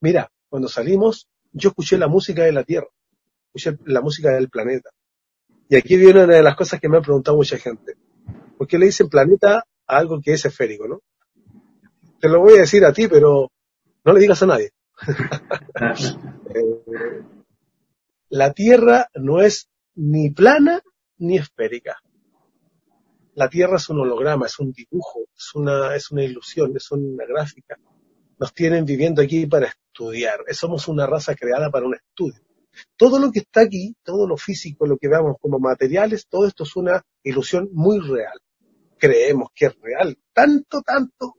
Mira, cuando salimos, yo escuché la música de la Tierra, escuché la música del planeta. Y aquí viene una de las cosas que me ha preguntado mucha gente. ¿Por qué le dicen planeta a algo que es esférico, no? Te lo voy a decir a ti, pero no le digas a nadie. Eh, la Tierra no es ni plana ni esférica. La Tierra es un holograma, es un dibujo, es una, es una ilusión, es una gráfica. Nos tienen viviendo aquí para estudiar. Somos una raza creada para un estudio. Todo lo que está aquí, todo lo físico, lo que veamos como materiales, todo esto es una ilusión muy real. Creemos que es real, tanto, tanto,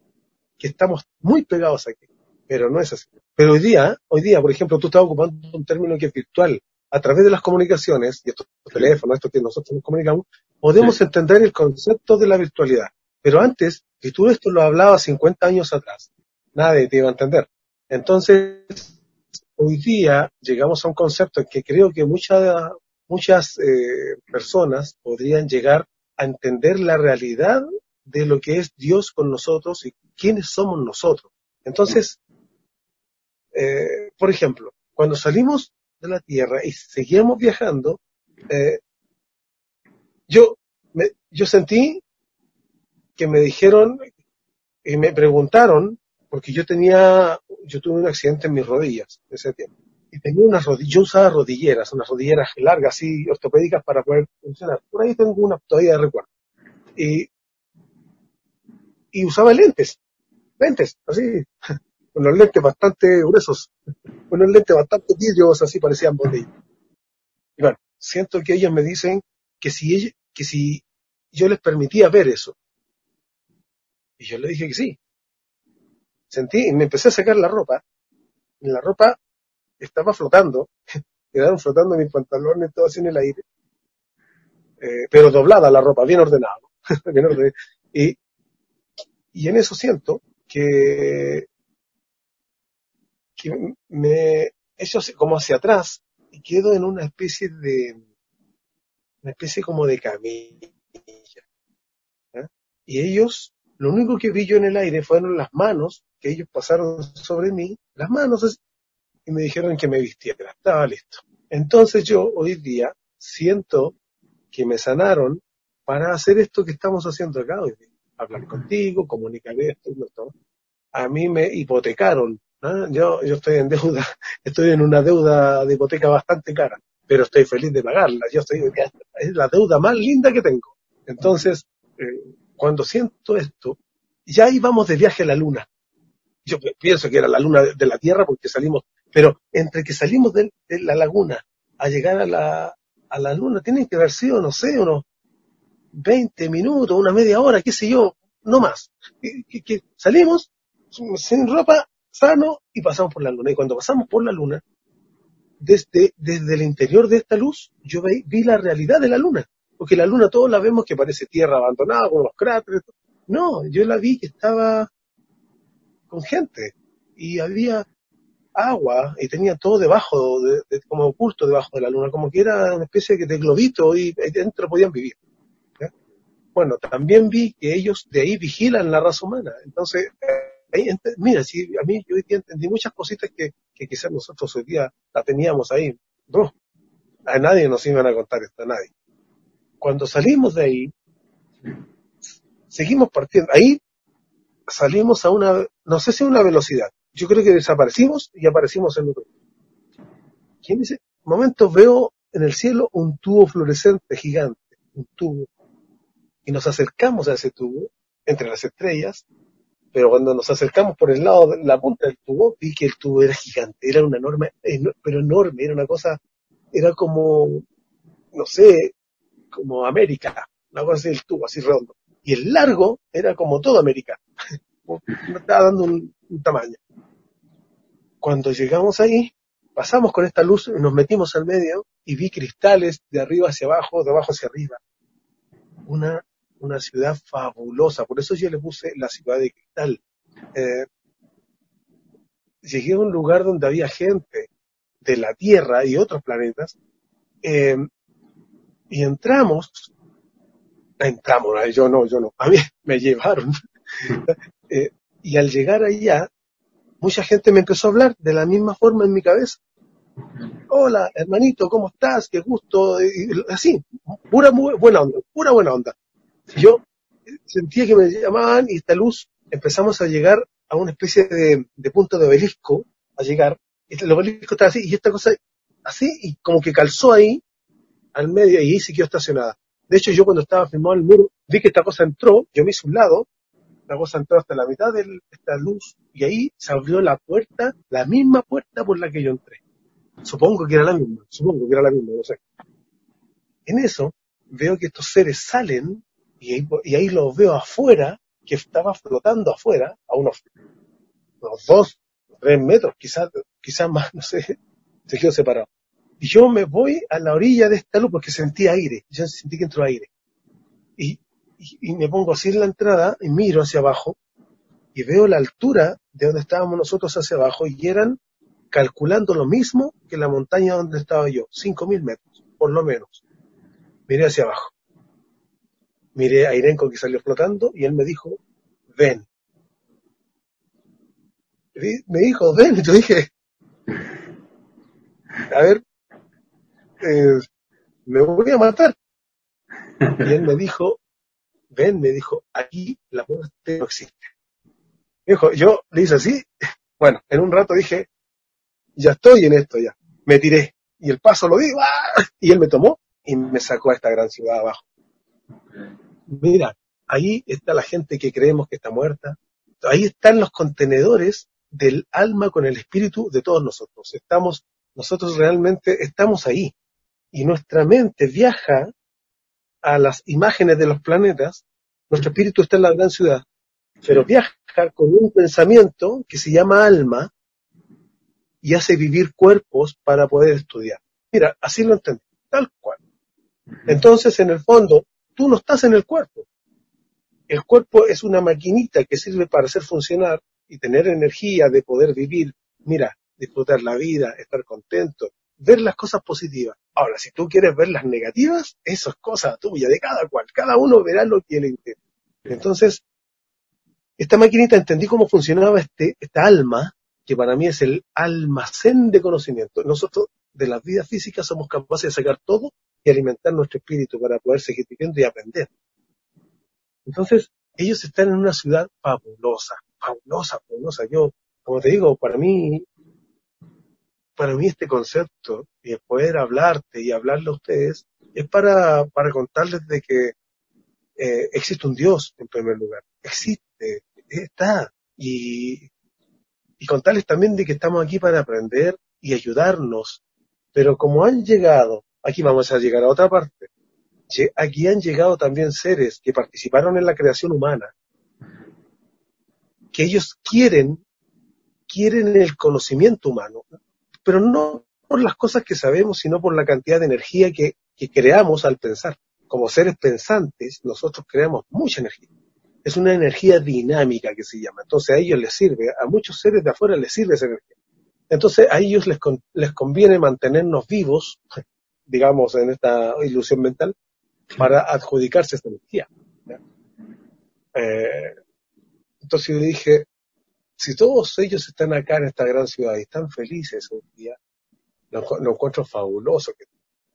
que estamos muy pegados aquí. Pero no es así. Pero hoy día, hoy día, por ejemplo, tú estás ocupando un término que es virtual. A través de las comunicaciones, y estos teléfonos, esto que nosotros nos comunicamos, podemos entender el concepto de la virtualidad. Pero antes, si tú esto lo hablabas 50 años atrás, nadie te iba a entender. Entonces, hoy día llegamos a un concepto que creo que muchas, muchas eh, personas podrían llegar a entender la realidad de lo que es Dios con nosotros y quiénes somos nosotros. Entonces, eh, por ejemplo, cuando salimos de la Tierra y seguíamos viajando, eh, yo, me, yo sentí que me dijeron y me preguntaron, porque yo tenía yo tuve un accidente en mis rodillas ese tiempo. Y tenía unas rodillas, yo usaba rodilleras, unas rodilleras largas, así, ortopédicas para poder funcionar. Por ahí tengo una todavía de recuerdo. Y, y usaba lentes, lentes, así, unos lentes bastante gruesos, unos lentes bastante vidrios, así parecían botellas. Y bueno, siento que ellos me dicen que si, que si yo les permitía ver eso. Y yo le dije que sí, sentí y me empecé a sacar la ropa. Y la ropa estaba flotando, quedaron flotando mis pantalones, todo así en el aire. Eh, pero doblada la ropa, bien ordenado. bien ordenado. Y, y en eso siento que, que me echo como hacia atrás y quedo en una especie de, una especie como de camilla. Y ellos, lo único que vi yo en el aire fueron las manos que ellos pasaron sobre mí las manos y me dijeron que me vistiera. Estaba listo. Entonces yo hoy día siento que me sanaron para hacer esto que estamos haciendo acá hoy día. Hablar contigo, comunicar esto, esto. A mí me hipotecaron. Yo, yo estoy en deuda, estoy en una deuda de hipoteca bastante cara, pero estoy feliz de pagarla. Yo estoy, es la deuda más linda que tengo. Entonces, eh, cuando siento esto, ya íbamos de viaje a la luna yo pienso que era la luna de la Tierra porque salimos, pero entre que salimos de, la laguna a llegar a la, a la luna, tienen que haber sido, no sé, unos 20 minutos, una media hora, qué sé yo, no más. Que, salimos sin ropa, sano, y pasamos por la luna. Y cuando pasamos por la luna, desde, desde el interior de esta luz, yo vi, vi la realidad de la luna. Porque la luna todos la vemos que parece tierra abandonada, con los cráteres. No, yo la vi que estaba con gente y había agua y tenía todo debajo, de, como oculto debajo de la luna, como que era una especie de globito y dentro podían vivir. Bueno, también vi que ellos de ahí vigilan la raza humana. Entonces, mira, si a mí yo entendí muchas cositas que, que quizás nosotros hoy día la teníamos ahí. No, a nadie nos iban a contar esto, a nadie. Cuando salimos de ahí, seguimos partiendo. Ahí salimos a una, no sé si una velocidad. Yo creo que desaparecimos y aparecimos en otro. ¿Quién dice? momento veo en el cielo un tubo fluorescente gigante, un tubo. Y nos acercamos a ese tubo, entre las estrellas, pero cuando nos acercamos por el lado de la punta del tubo, vi que el tubo era gigante, era una enorme, pero enorme, era una cosa, era como, no sé, como América, una cosa así, el tubo así redondo y el largo era como todo América. Me estaba dando un, tamaño. Cuando llegamos ahí, pasamos con esta luz, nos metimos al medio y vi cristales de arriba hacia abajo, de abajo hacia arriba. Una, una ciudad fabulosa, por eso yo le puse la ciudad de cristal. Eh, llegué a un lugar donde había gente de la Tierra y otros planetas, eh, y entramos entramos, yo no, yo no, a mí me llevaron. Eh, y al llegar allá, mucha gente me empezó a hablar de la misma forma en mi cabeza. Hola, hermanito, ¿cómo estás? Qué gusto. Y así, pura buena onda, pura buena onda. Yo sentía que me llamaban y esta luz empezamos a llegar a una especie de, punto de obelisco, a llegar, y el obelisco estaba así, y esta cosa así, y como que calzó ahí, al medio, y ahí se quedó estacionada. De hecho, yo cuando estaba firmado el muro, vi que esta cosa entró, yo me hice un lado, la cosa entró hasta la mitad de esta luz, y ahí se abrió la puerta, la misma puerta por la que yo entré. Supongo que era la misma, supongo que era la misma, no sé. En eso, veo que estos seres salen, y ahí, y ahí los veo afuera, que estaba flotando afuera, a unos, unos dos, tres metros, quizás, quizás más, no sé, se quedó separado. Y yo me voy a la orilla de esta luz porque sentí aire, yo sentí que entró aire. Y, y, me pongo así en la entrada y miro hacia abajo y veo la altura de donde estábamos nosotros hacia abajo y eran calculando lo mismo que la montaña donde estaba yo, cinco mil metros, por lo menos. Miré hacia abajo. Miré a Irenko que salió flotando y él me dijo, ven. Me dijo, ven, y yo dije, a ver, eh, me voy a matar. Y él me dijo, ven, me dijo, aquí la muerte no existe. dijo, yo le hice así, bueno, en un rato dije, ya estoy en esto ya, me tiré. Y el paso lo di, ¡ah! y él me tomó y me sacó a esta gran ciudad abajo. Mira, ahí está la gente que creemos que está muerta, ahí están los contenedores del alma con el espíritu de todos nosotros. Estamos, nosotros realmente estamos ahí y nuestra mente viaja a las imágenes de los planetas, nuestro espíritu está en la gran ciudad, pero viaja con un pensamiento que se llama alma y hace vivir cuerpos para poder estudiar. Mira, así lo entendí, tal cual. Entonces, en el fondo, tú no estás en el cuerpo. El cuerpo es una maquinita que sirve para hacer funcionar y tener energía de poder vivir, mira, disfrutar la vida, estar contento, ver las cosas positivas. Ahora, si tú quieres ver las negativas, eso es cosa tuya, de cada cual. Cada uno verá lo que le interesa. Entonces, esta maquinita entendí cómo funcionaba este, esta alma, que para mí es el almacén de conocimiento. Nosotros, de las vidas físicas, somos capaces de sacar todo y alimentar nuestro espíritu para poder seguir viviendo y aprender. Entonces, ellos están en una ciudad fabulosa, fabulosa, fabulosa. Yo, como te digo, para mí para mí este concepto y poder hablarte y hablarle a ustedes es para, para contarles de que eh, existe un Dios en primer lugar. Existe, está. Y, y contarles también de que estamos aquí para aprender y ayudarnos. Pero como han llegado, aquí vamos a llegar a otra parte, aquí han llegado también seres que participaron en la creación humana, que ellos quieren, quieren el conocimiento humano pero no por las cosas que sabemos, sino por la cantidad de energía que, creamos al pensar. Como seres pensantes, nosotros creamos mucha energía. Es una energía dinámica que se llama. Entonces a ellos les sirve, a muchos seres de afuera les sirve esa energía. Entonces a ellos les, les conviene mantenernos vivos, digamos, en esta ilusión mental, para adjudicarse esta energía. Eh, entonces yo dije, si todos ellos están acá en esta gran ciudad y están felices hoy día, lo, encuentro fabuloso que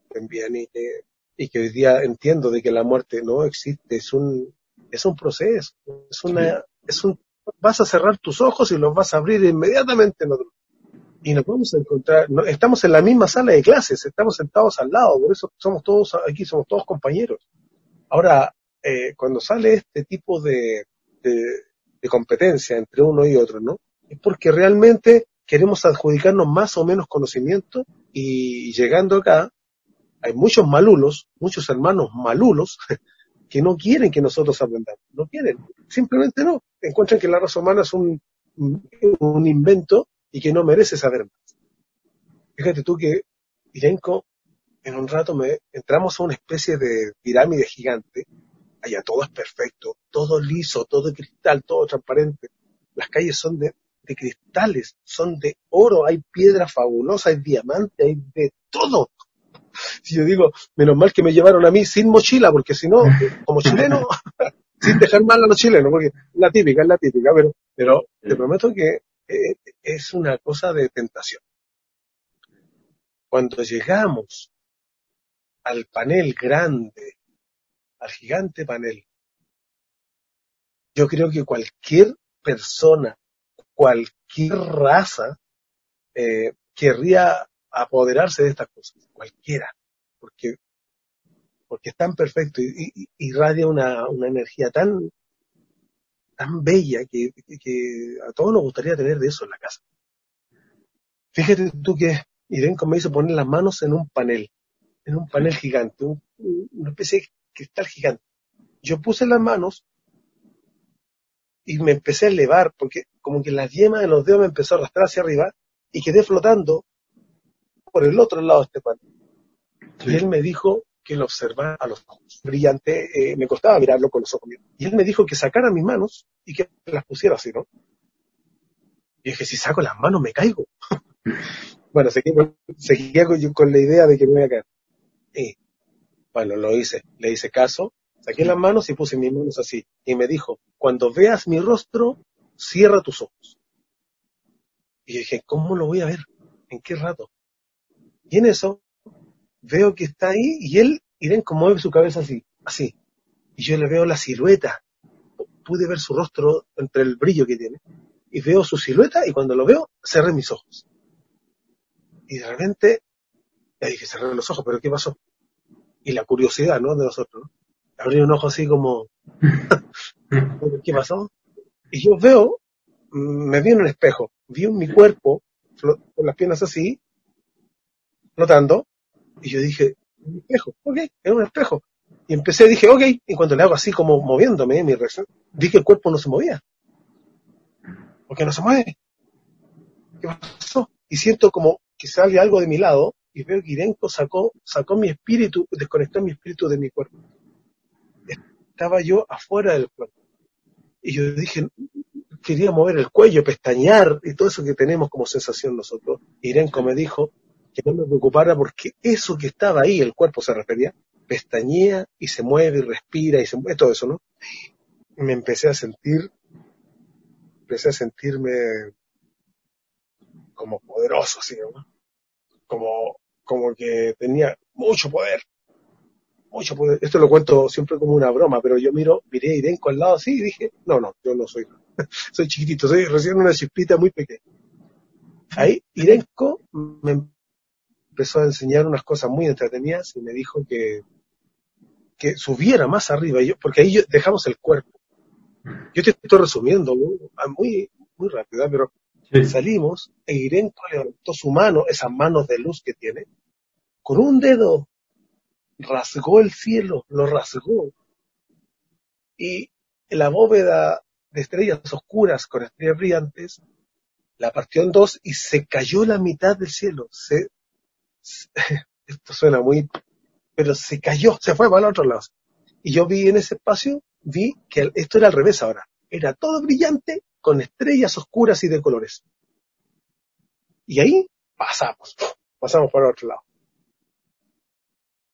estén bien y que, y que hoy día entiendo de que la muerte no existe, es un, es un proceso, es una, es un, vas a cerrar tus ojos y los vas a abrir inmediatamente en otro. Y nos vamos a encontrar, estamos en la misma sala de clases, estamos sentados al lado, por eso somos todos aquí, somos todos compañeros. Ahora, eh, cuando sale este tipo de, de competencia entre uno y otro, ¿no? Es porque realmente queremos adjudicarnos más o menos conocimiento y llegando acá hay muchos malulos, muchos hermanos malulos que no quieren que nosotros aprendamos, no quieren, simplemente no, encuentran que la raza humana es un, un invento y que no merece saber más. Fíjate tú que Irenko, en un rato me entramos a una especie de pirámide gigante allá todo es perfecto, todo liso, todo de cristal, todo transparente. Las calles son de, cristales, son de oro, hay piedras fabulosas, hay diamantes, hay de todo. Si yo digo, menos mal que me llevaron a mí sin mochila, porque si no, como chileno, sin dejar mal a los chilenos, porque la típica, es la típica, pero, pero te prometo que eh, es una cosa de tentación. Cuando llegamos al panel grande, al gigante panel, yo creo que cualquier persona, cualquier raza, eh, querría apoderarse de estas cosas, cualquiera, porque, porque es tan perfecto y, irradia una, una energía tan, tan bella que, que, a todos nos gustaría tener de eso en la casa. Fíjate tú que Irenco me hizo poner las manos en un panel, en un panel gigante, una especie de cristal gigante. Yo puse las manos y me empecé a elevar, porque como que la yema de los dedos me empezó a arrastrar hacia arriba y quedé flotando por el otro lado de este panel. Y él me dijo que lo observara a los ojos. Brillante, eh, me costaba mirarlo con los ojos. Y él me dijo que sacara mis manos y que las pusiera así, ¿no? Y dije, si saco las manos me caigo. bueno, seguía, con, la idea de que me iba a caer. Y, bueno, lo hice, le hice caso, saqué las manos y puse mis manos así. Y me dijo, cuando veas mi rostro, cierra tus ojos. Y dije, ¿cómo lo voy a ver? ¿En qué rato? Y en eso, veo que está ahí y él, y ven cómo mueve su cabeza así, así. Y yo le veo la silueta. Pude ver su rostro entre el brillo que tiene. Y veo su silueta y cuando lo veo, cerré mis ojos. Y de repente, ya dije, cerré los ojos, pero ¿qué pasó? Y la curiosidad, ¿no? De nosotros, ¿no? Abrí un ojo así como, ¿qué pasó? Y yo veo, mm, me vi en un espejo, vi en mi cuerpo, con las piernas así, flotando, y yo dije, un espejo, ok, es un espejo. Y empecé, dije, ok, y cuando le hago así como moviéndome mi reacción, vi que el cuerpo no se movía. ¿Por qué no se mueve? ¿Qué pasó? Y siento como que sale algo de mi lado y veo que Irenko sacó, sacó mi espíritu, desconectó mi espíritu de mi cuerpo. Estaba yo afuera del cuerpo. Y yo dije, quería mover el cuello, pestañear y todo eso que tenemos como sensación nosotros. Irenko me dijo, que no me preocupara porque eso que estaba ahí, el cuerpo se refería, pestañea y se mueve y respira y se mueve, todo eso, ¿no? Me empecé a sentir, empecé a sentirme como poderoso, así, ¿no? Como, como que tenía mucho poder, mucho poder. Esto lo cuento siempre como una broma, pero yo miro, miré a Irenco al lado así y dije, no, no, yo no soy, soy chiquitito, soy recién una chispita muy pequeña. Ahí Irenco me empezó a enseñar unas cosas muy entretenidas y me dijo que, que subiera más arriba, yo, porque ahí dejamos el cuerpo. Yo te estoy resumiendo muy, muy rápido, pero salimos e Irenco levantó su mano, esas manos de luz que tiene, con un dedo rasgó el cielo, lo rasgó. Y la bóveda de estrellas oscuras con estrellas brillantes la partió en dos y se cayó la mitad del cielo. Esto suena muy, pero se cayó, se fue para el otro lado. Y yo vi en ese espacio, vi que esto era al revés ahora. Era todo brillante con estrellas oscuras y de colores. Y ahí pasamos, pasamos para otro lado.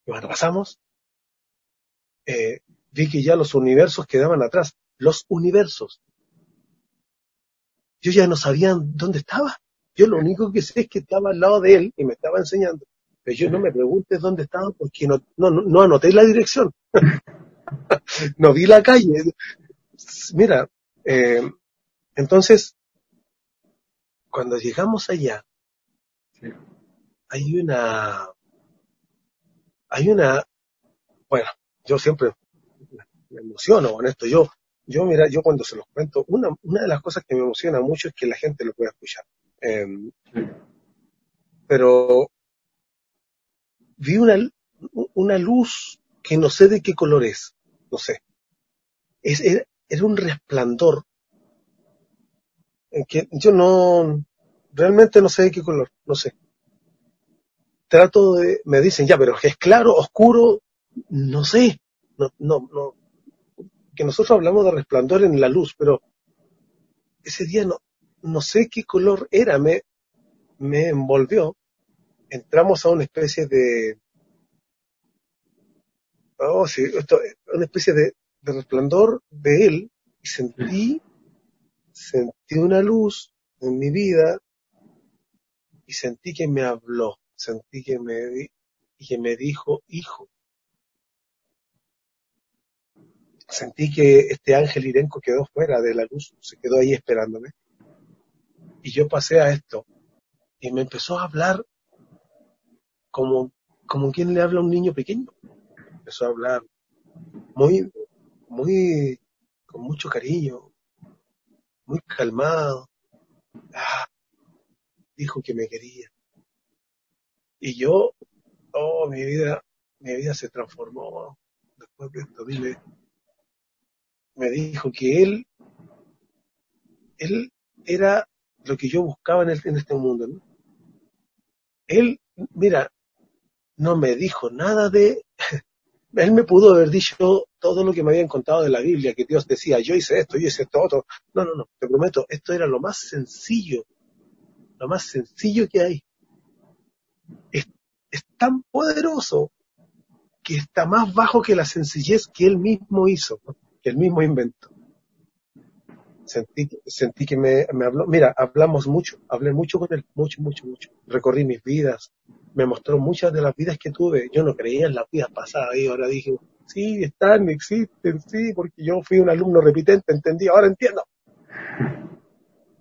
Y cuando pasamos, eh, vi que ya los universos quedaban atrás. Los universos. Yo ya no sabía dónde estaba. Yo lo único que sé es que estaba al lado de él y me estaba enseñando. Pero yo no me preguntes dónde estaba porque no, no, no anoté la dirección. no vi la calle. Mira, eh, entonces, cuando llegamos allá, hay una, hay una, bueno, yo siempre me emociono con esto. Yo, yo mira, yo cuando se los cuento, una, una de las cosas que me emociona mucho es que la gente lo pueda escuchar. Em, pero vi una, una luz que no sé de qué color es, no sé. Es, era, un resplandor en que yo no, realmente no sé de qué color, no sé. Trato de, me dicen, ya, pero es claro, oscuro, no sé, no, no, no, que nosotros hablamos de resplandor en la luz, pero ese día no, no sé qué color era, me, me envolvió. Entramos a una especie de, oh, sí, esto, una especie de, resplandor de él y sentí, sentí una luz en mi vida y sentí que me habló, sentí que me, que me dijo, hijo. Sentí que este ángel irenco quedó fuera de la luz, se quedó ahí esperándome. Y yo pasé a esto y me empezó a hablar como, como quien le habla a un niño pequeño. Empezó a hablar muy, muy, con mucho cariño, muy calmado. Ah, dijo que me quería. Y yo, oh, mi vida, mi vida se transformó después de esto. Dile, me dijo que él, él era lo que yo buscaba en, en este mundo. Él, mira, no me dijo nada de, él me pudo haber dicho todo lo que me habían contado de la Biblia, que Dios decía, yo hice esto, yo hice esto, otro. No, no, no, te prometo, esto era lo más sencillo, lo más sencillo que hay. Es, tan poderoso que está más bajo que la sencillez que él mismo hizo, que él mismo inventó. Sentí, sentí que me, me habló, mira, hablamos mucho, hablé mucho con él, mucho, mucho, mucho. Recorrí mis vidas, me mostró muchas de las vidas que tuve. Yo no creía en las vidas pasadas y ahora dije, sí, están, existen, sí, porque yo fui un alumno repitente, entendí, ahora entiendo.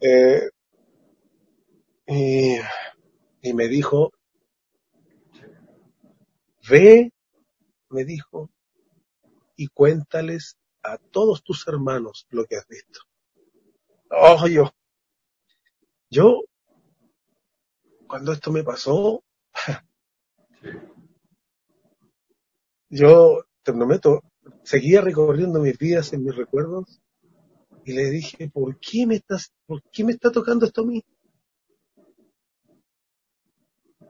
Eh, y, y me dijo, ve, me dijo, y cuéntales a todos tus hermanos lo que has visto. Oh, yo, yo, cuando esto me pasó, yo, te prometo, seguía recorriendo mis vidas en mis recuerdos y le dije, ¿por qué me estás, por qué me está tocando esto a mí?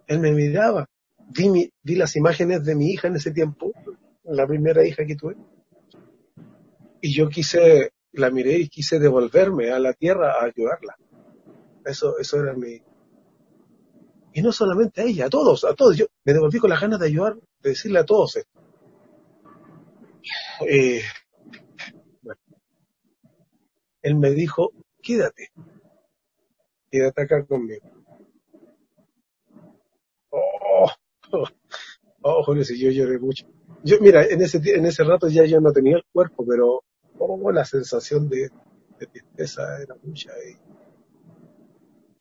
Él me miraba, vi, mi, vi las imágenes de mi hija en ese tiempo, la primera hija que tuve, y yo quise, la miré y quise devolverme a la tierra a ayudarla. Eso, eso era mi, y no solamente a ella, a todos, a todos. Yo me devolví con las ganas de ayudar, de decirle a todos esto. Eh, bueno. Él me dijo, quédate, quédate acá conmigo. Oh, oh, oh Julio, si yo lloré mucho. Yo, mira, en ese, en ese rato ya yo no tenía el cuerpo, pero oh, la sensación de, de tristeza era mucha. Y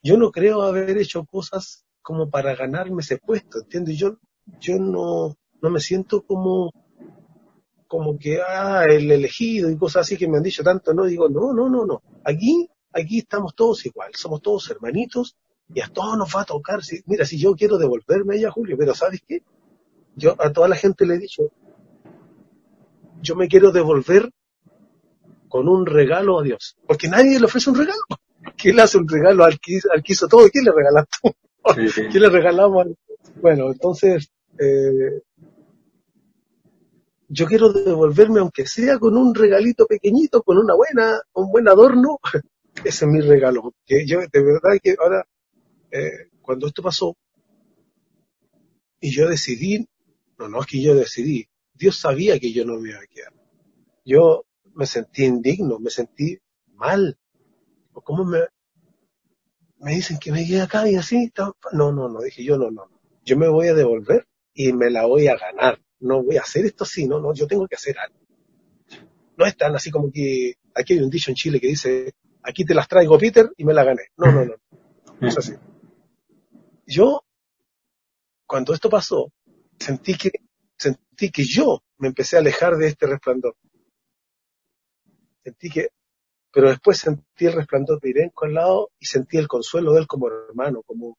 yo no creo haber hecho cosas como para ganarme ese puesto, ¿entiendes? Yo, yo no, no me siento como, como que, ah, el elegido y cosas así que me han dicho tanto, no, digo, no, no, no, no. Aquí, aquí estamos todos igual, somos todos hermanitos y a todos nos va a tocar. Si, mira, si yo quiero devolverme ella, Julio, pero ¿sabes qué? Yo a toda la gente le he dicho, yo me quiero devolver con un regalo a Dios, porque nadie le ofrece un regalo. ¿Quién le hace un regalo al que, al hizo todo? ¿Quién le ¿Qué le regalamos? Bueno, entonces, eh, yo quiero devolverme, aunque sea con un regalito pequeñito, con una buena, un buen adorno, ese es mi regalo. Que yo, de verdad que ahora, eh, cuando esto pasó, y yo decidí, no, no es que yo decidí, Dios sabía que yo no me iba a quedar. Yo me sentí indigno, me sentí mal. ¿Cómo me, me dicen que me quede acá y así, no, no, no, dije yo no, no, yo me voy a devolver y me la voy a ganar, no voy a hacer esto así, no, no, yo tengo que hacer algo. No es tan así como que, aquí hay un dicho en Chile que dice, aquí te las traigo Peter y me la gané. No, no, no, no es así. Yo, cuando esto pasó, sentí que, sentí que yo me empecé a alejar de este resplandor. Sentí que pero después sentí el resplandor de Irenco al lado y sentí el consuelo de él como hermano, como,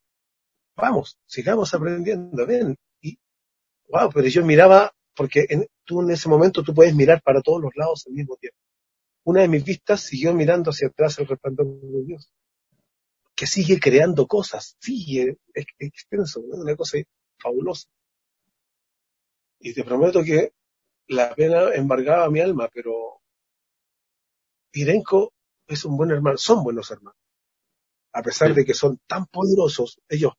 vamos, sigamos aprendiendo, ven. Y, wow, pero yo miraba, porque en, tú en ese momento tú puedes mirar para todos los lados al mismo tiempo. Una de mis vistas siguió mirando hacia atrás el resplandor de Dios, que sigue creando cosas, sigue es, extenso, una cosa fabulosa. Y te prometo que la pena embargaba mi alma, pero Irenco es un buen hermano, son buenos hermanos. A pesar de que son tan poderosos, ellos,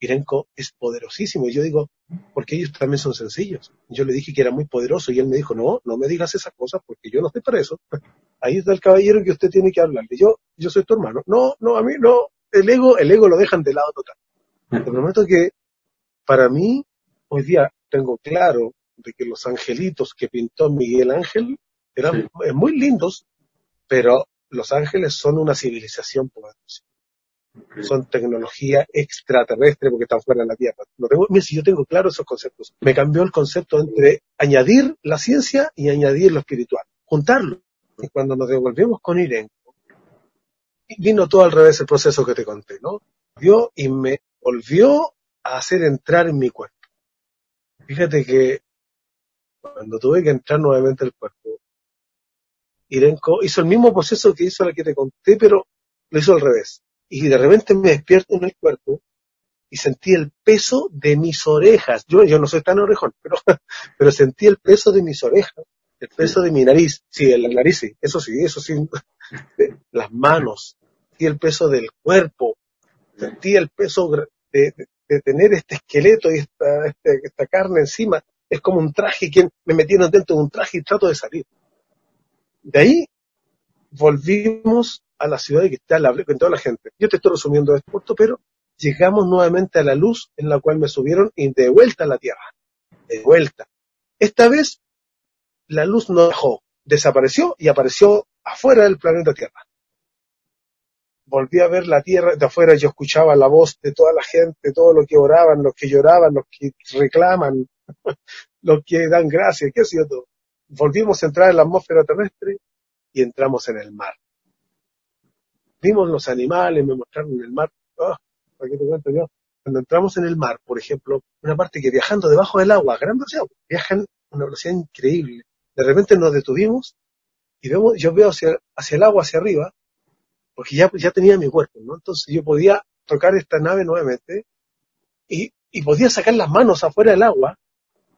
Irenco es poderosísimo. Y yo digo, porque ellos también son sencillos. Yo le dije que era muy poderoso y él me dijo, no, no me digas esas cosas porque yo no estoy para eso. Ahí está el caballero que usted tiene que hablarle. Yo, yo soy tu hermano. No, no, a mí no. El ego, el ego lo dejan de lado total. Te prometo que para mí, hoy día tengo claro de que los angelitos que pintó Miguel Ángel eran muy lindos, pero los ángeles son una civilización poderosa son tecnología extraterrestre porque están fuera de la Tierra. No tengo, mira, si yo tengo claro esos conceptos. Me cambió el concepto entre añadir la ciencia y añadir lo espiritual. Juntarlo. Y cuando nos devolvemos con Irenco, vino todo al revés el proceso que te conté, ¿no? Vio y me volvió a hacer entrar en mi cuerpo. Fíjate que cuando tuve que entrar nuevamente el cuerpo, Irenco hizo el mismo proceso que hizo la que te conté, pero lo hizo al revés y de repente me despierto en el cuerpo y sentí el peso de mis orejas. Yo, no soy tan orejón, pero, sentí el peso de mis orejas, el peso de mi nariz. Sí, la nariz sí, eso sí, eso sí. Las manos, sentí el peso del cuerpo, sentí el peso de, tener este esqueleto y esta, este, esta, carne encima. Es como un traje que me metieron dentro de un traje y trato de salir. De ahí volvimos a la ciudad que está la, con toda la gente. Yo te estoy resumiendo esto, pero llegamos nuevamente a la luz en la cual me subieron y de vuelta a la Tierra. De vuelta. Esta vez la luz no dejó, desapareció y apareció afuera del planeta Tierra. Volví a ver la Tierra de afuera, yo escuchaba la voz de toda la gente, todo lo que oraban, los que lloraban, los que reclaman, los que dan gracias, qué sé yo todo. Volvimos a entrar en la atmósfera terrestre y entramos en el mar vimos los animales, me mostraron el mar. Oh, ¿Para qué te yo? Cuando entramos en el mar, por ejemplo, una parte que viajando debajo del agua, gran velocidad, viajan a una velocidad increíble. De repente nos detuvimos y vemos, yo veo hacia, hacia el agua, hacia arriba, porque ya, ya tenía mi cuerpo, ¿no? Entonces yo podía tocar esta nave nuevamente y, y podía sacar las manos afuera del agua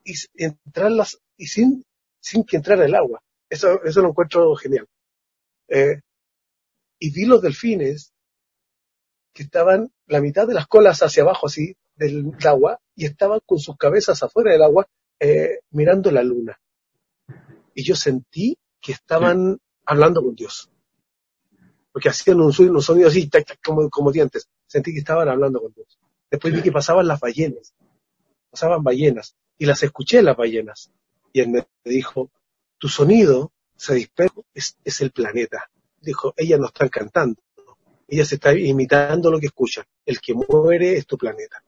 y entrarlas y sin, sin que entrara el agua. Eso, eso lo encuentro genial. Eh, y vi los delfines que estaban la mitad de las colas hacia abajo así del agua y estaban con sus cabezas afuera del agua eh, mirando la luna. Y yo sentí que estaban hablando con Dios. Porque hacían un, sonido así, como, como dientes. Sentí que estaban hablando con Dios. Después vi que pasaban las ballenas. Pasaban ballenas. Y las escuché las ballenas. Y él me dijo, tu sonido se dispersa, es, el planeta dijo, ellas no están cantando, ella se está imitando lo que escucha. El que muere es tu planeta.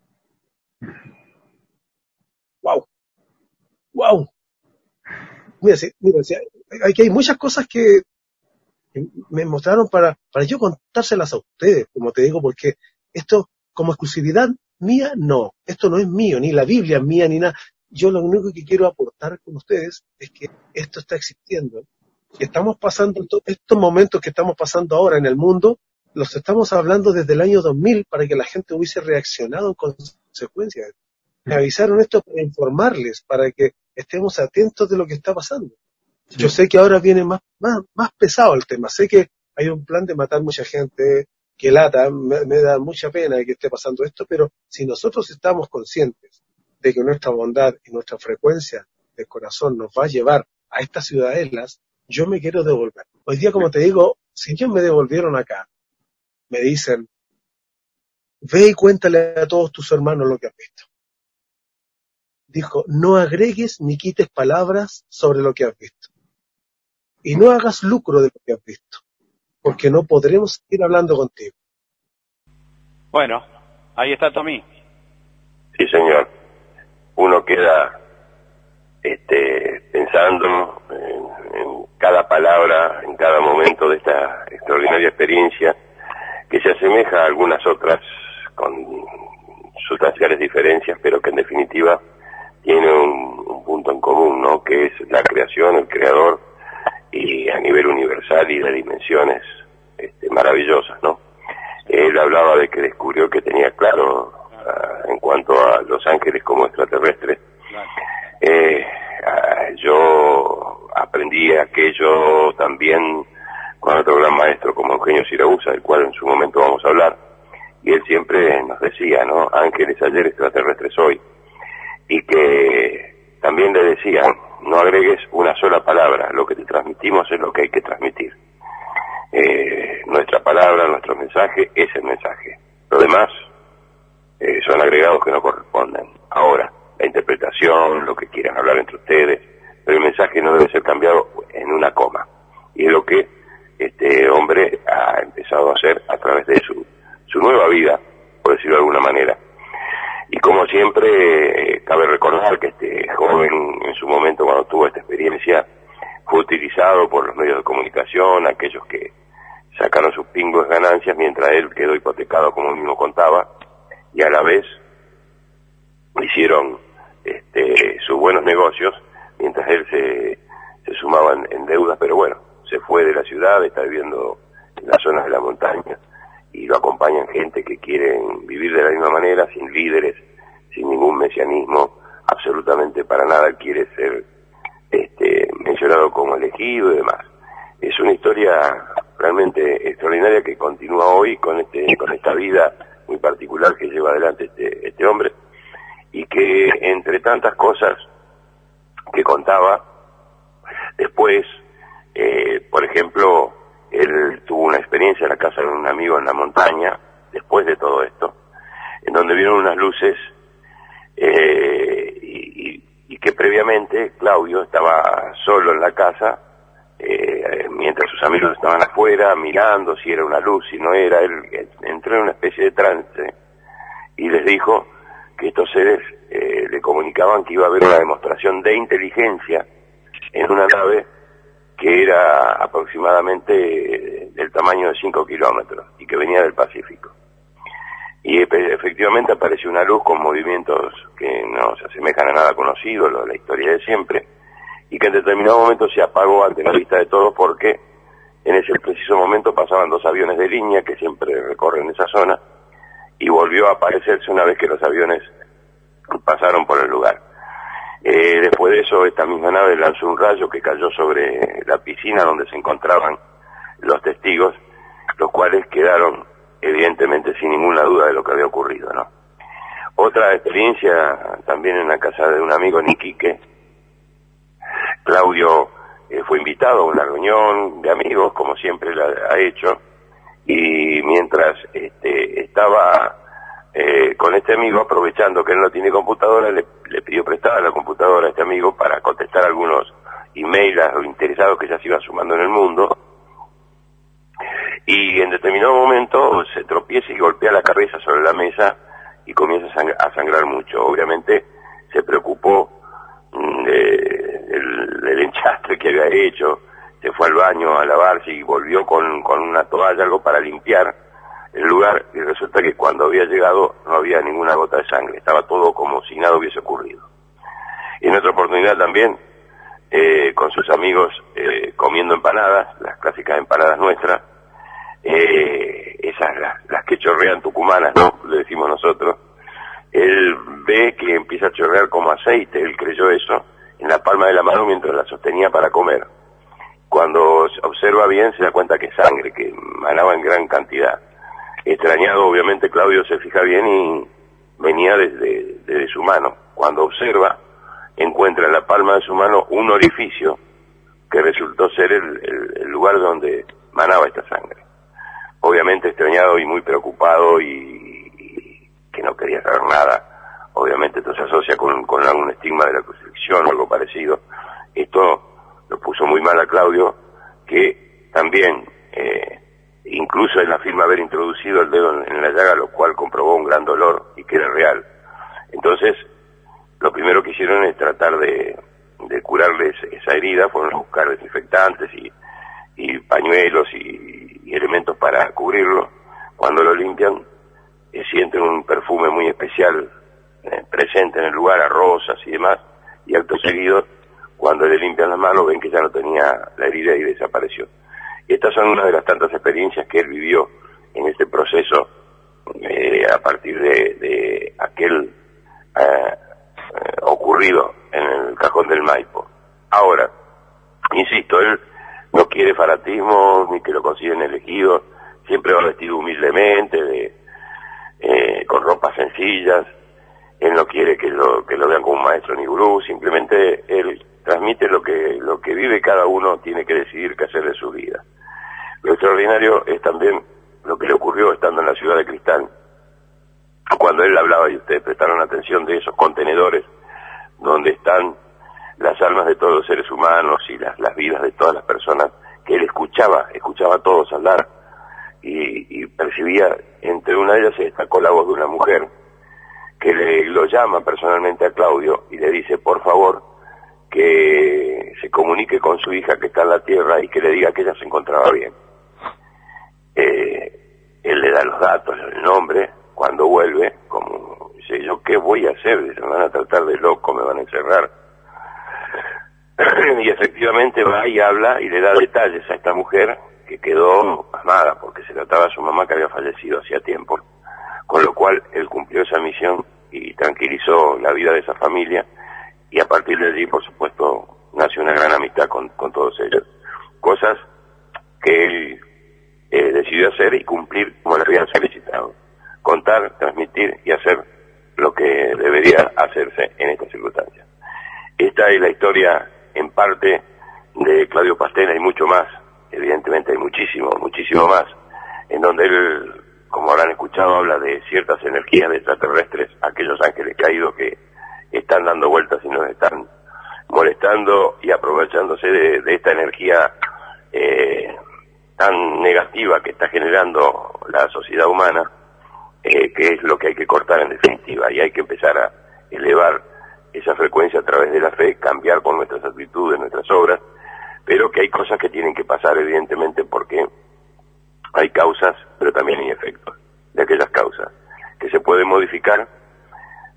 Wow. Wow. Mira, mira aquí hay muchas cosas que me mostraron para, para yo contárselas a ustedes, como te digo, porque esto como exclusividad mía, no. Esto no es mío, ni la Biblia es mía, ni nada. Yo lo único que quiero aportar con ustedes es que esto está existiendo estamos pasando, estos momentos que estamos pasando ahora en el mundo, los estamos hablando desde el año 2000 para que la gente hubiese reaccionado en consecuencia. Me avisaron esto para informarles, para que estemos atentos de lo que está pasando. Yo sé que ahora viene más, más, más pesado el tema. Sé que hay un plan de matar mucha gente, que lata, me, me da mucha pena que esté pasando esto, pero si nosotros estamos conscientes de que nuestra bondad y nuestra frecuencia de corazón nos va a llevar a estas ciudadelas, yo me quiero devolver. Hoy día, como te digo, si ellos me devolvieron acá, me dicen, ve y cuéntale a todos tus hermanos lo que has visto. Dijo, no agregues ni quites palabras sobre lo que has visto. Y no hagas lucro de lo que has visto, porque no podremos ir hablando contigo. Bueno, ahí está Tommy. Sí, señor. Uno queda este, pensando en, cada palabra, en cada momento de esta extraordinaria experiencia, que se asemeja a algunas otras con sustanciales diferencias, pero que en definitiva tiene un, punto en común, ¿no? Que es la creación, el creador, y a nivel universal y de dimensiones este, maravillosas, ¿no? Él hablaba de que descubrió que tenía claro en cuanto a los ángeles como extraterrestres, eh, yo aprendí aquello también con otro gran maestro como Eugenio Siragusa, del cual en su momento vamos a hablar, y él siempre nos decía, ¿no? Ángeles ayer, extraterrestres hoy. Y que también le decían, no agregues una sola palabra, lo que te transmitimos es lo que hay que transmitir. Eh, nuestra palabra, nuestro mensaje es el mensaje. Lo demás son agregados que no corresponden. Ahora, la interpretación, lo que quieran hablar entre ustedes, pero el mensaje no debe ser cambiado en una coma. Y es lo que este hombre ha empezado a hacer a través de su su nueva vida, por decirlo de alguna manera. Y como siempre, eh, cabe recordar que este joven en su momento cuando tuvo esta experiencia fue utilizado por los medios de comunicación, aquellos que sacaron sus pingos ganancias mientras él quedó hipotecado como él mismo contaba y a la vez hicieron este, sus buenos negocios mientras él se, se sumaba en, deudas, pero bueno, se fue de la ciudad, está viviendo en las zonas de la montaña y lo acompañan gente que quieren vivir de la misma manera, sin líderes, sin ningún mesianismo, absolutamente para nada quiere ser este, mencionado como elegido y demás. Es una historia realmente extraordinaria que continúa hoy con, este, con esta vida muy particular que adelante este, este hombre y que entre tantas cosas que contaba, después, eh, por ejemplo, él tuvo una experiencia en la casa de un amigo en la montaña, después de todo esto, en donde vieron unas luces eh, y, que previamente Claudio estaba solo en la casa, eh, mientras sus amigos estaban afuera mirando si era una luz, si no era, él entró en una especie de trance y les dijo que estos seres eh, le comunicaban que iba a haber una demostración de inteligencia en una nave que era aproximadamente del tamaño de 5 kilómetros y que venía del Pacífico. Y efectivamente apareció una luz con movimientos que no se asemejan a nada conocido, lo de la historia de siempre, y que en determinado momento se apagó ante la vista de todos porque en ese preciso momento pasaban dos aviones de línea que siempre recorren esa zona y volvió a aparecerse una vez que los aviones pasaron por el lugar. Eh, después de eso, esta misma nave lanzó un rayo que cayó sobre la piscina donde se encontraban los testigos, los cuales quedaron evidentemente sin ninguna duda de lo que había ocurrido. Otra experiencia también en la casa de un amigo en Claudio eh, fue invitado a una reunión de amigos, como siempre la ha hecho, y mientras este, estaba eh, con este amigo, aprovechando que él no tiene computadora, le, pidió prestada la computadora a este amigo para contestar algunos emails a los interesados que ya se iban sumando en el mundo. Y en determinado momento se tropieza y golpea la cabeza sobre la mesa y comienza a, sangrar mucho. Obviamente se preocupó mm, del, enchastre que había hecho, se fue al baño a lavarse y volvió con, con una toalla, algo para limpiar el lugar y resulta que cuando había llegado no había ninguna gota de sangre, estaba todo como si nada hubiese ocurrido. En otra oportunidad también, eh, con sus amigos eh, comiendo empanadas, las clásicas empanadas nuestras, eh, esas las, que chorrean tucumanas, ¿no? Le decimos nosotros. Él ve que empieza a chorrear como aceite, él creyó eso, en la palma de la mano mientras la sostenía para comer. Cuando observa bien se da cuenta que es sangre, que manaba en gran cantidad. Extrañado, obviamente, Claudio se fija bien y venía desde, desde su mano. Cuando observa, encuentra en la palma de su mano un orificio que resultó ser el, lugar donde manaba esta sangre. Obviamente extrañado y muy preocupado y, que no quería saber nada. Obviamente esto se asocia con, con algún estigma de la crucifixión o algo parecido. Esto lo puso muy mal a Claudio, que también eh, incluso él afirma haber introducido el dedo en, la llaga, lo cual comprobó un gran dolor y que era real. Entonces, lo primero que hicieron es tratar de, de curarles esa herida, fueron a buscar desinfectantes y, y pañuelos y, elementos para cubrirlo. Cuando lo limpian, eh, sienten un perfume muy especial eh, presente en el lugar, a rosas y demás, y acto seguido, cuando le limpian las manos, ven que ya no tenía la herida y desapareció. Estas son una de las tantas experiencias que él vivió en este proceso eh, a partir de, aquel eh, eh, ocurrido en el cajón del Maipo. Ahora, insisto, él no quiere fanatismo ni que lo consideren elegido, siempre va vestido humildemente, de, con ropas sencillas, él no quiere que lo, que lo vean como un maestro ni gurú, simplemente él transmite lo que, lo que vive cada uno, tiene que decidir qué hacer de su vida. Lo extraordinario es también lo que le ocurrió estando en la ciudad de Cristal, cuando él hablaba y ustedes prestaron atención de esos contenedores donde están las almas de todos los seres humanos y las, las vidas de todas las personas que él escuchaba, escuchaba a todos hablar y, y percibía, entre una de ellas se destacó la voz de una mujer que le, lo llama personalmente a Claudio y le dice, por favor, que se comunique con su hija que está en la tierra y que le diga que ella se encontraba bien. Eh, él le da los datos, el nombre, cuando vuelve, como dice, ¿yo qué voy a hacer? Me van a tratar de loco, me van a encerrar. y efectivamente va y habla y le da detalles a esta mujer que quedó pasmada porque se trataba a su mamá que había fallecido hacía tiempo con lo cual él cumplió esa misión y tranquilizó la vida de esa familia y a partir de allí, por supuesto, nació una gran amistad con, todos ellos. Cosas que él eh, decidió hacer y cumplir como le habían solicitado. Contar, transmitir y hacer lo que debería hacerse en estas circunstancias. Esta es la historia en parte de Claudio Pastena y mucho más, evidentemente hay muchísimo, muchísimo más, en donde él como habrán escuchado, habla de ciertas energías de extraterrestres, aquellos ángeles caídos que están dando vueltas y nos están molestando y aprovechándose de, esta energía eh, tan negativa que está generando la sociedad humana, eh, que es lo que hay que cortar en definitiva, y hay que empezar a elevar esa frecuencia a través de la fe, cambiar con nuestras actitudes, nuestras obras, pero que hay cosas que tienen que pasar evidentemente porque hay causas, pero también hay efectos de aquellas causas, que se pueden modificar,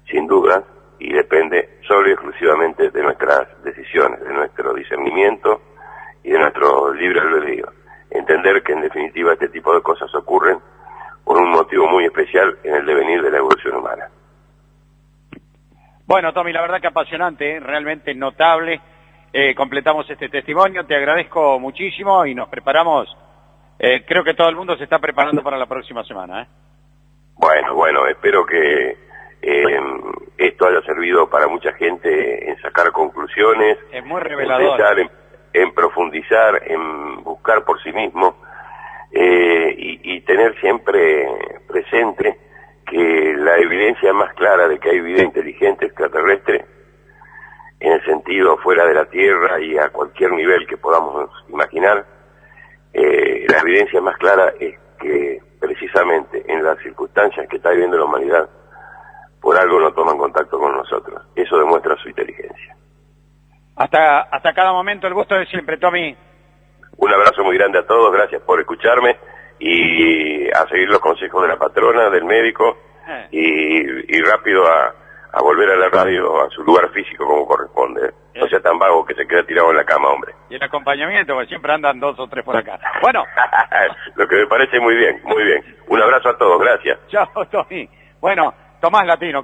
sin duda, y depende solo y exclusivamente de nuestras decisiones, de nuestro discernimiento y de nuestro libre albedrío. Entender que en definitiva este tipo de cosas ocurren por un motivo muy especial en el devenir de la evolución humana. Bueno, Tommy, la verdad que apasionante, ¿eh? realmente notable. Eh, completamos este testimonio, te agradezco muchísimo y nos preparamos eh, creo que todo el mundo se está preparando para la próxima semana. Bueno, bueno, espero que esto haya servido para mucha gente en sacar conclusiones. Es muy revelador. En, en profundizar, en buscar por sí mismo eh, y, y tener siempre presente que la evidencia más clara de que hay vida inteligente extraterrestre en el sentido fuera de la Tierra y a cualquier nivel que podamos imaginar, eh, la evidencia más clara es que precisamente en las circunstancias que está viviendo la humanidad, por algo no toman contacto con nosotros. Eso demuestra su inteligencia. Hasta, hasta cada momento, el gusto de siempre, Tommy. Un abrazo muy grande a todos, gracias por escucharme y a seguir los consejos de la patrona, del médico eh. y, y rápido a, a volver a la radio a su lugar físico como corresponde. No sea tan vago que se queda tirado en la cama, hombre. Y el acompañamiento, porque siempre andan dos o tres por acá. Bueno. Lo que me parece muy bien, muy bien. Un abrazo a todos, gracias. Chao, Tommy. Bueno, Tomás Latino.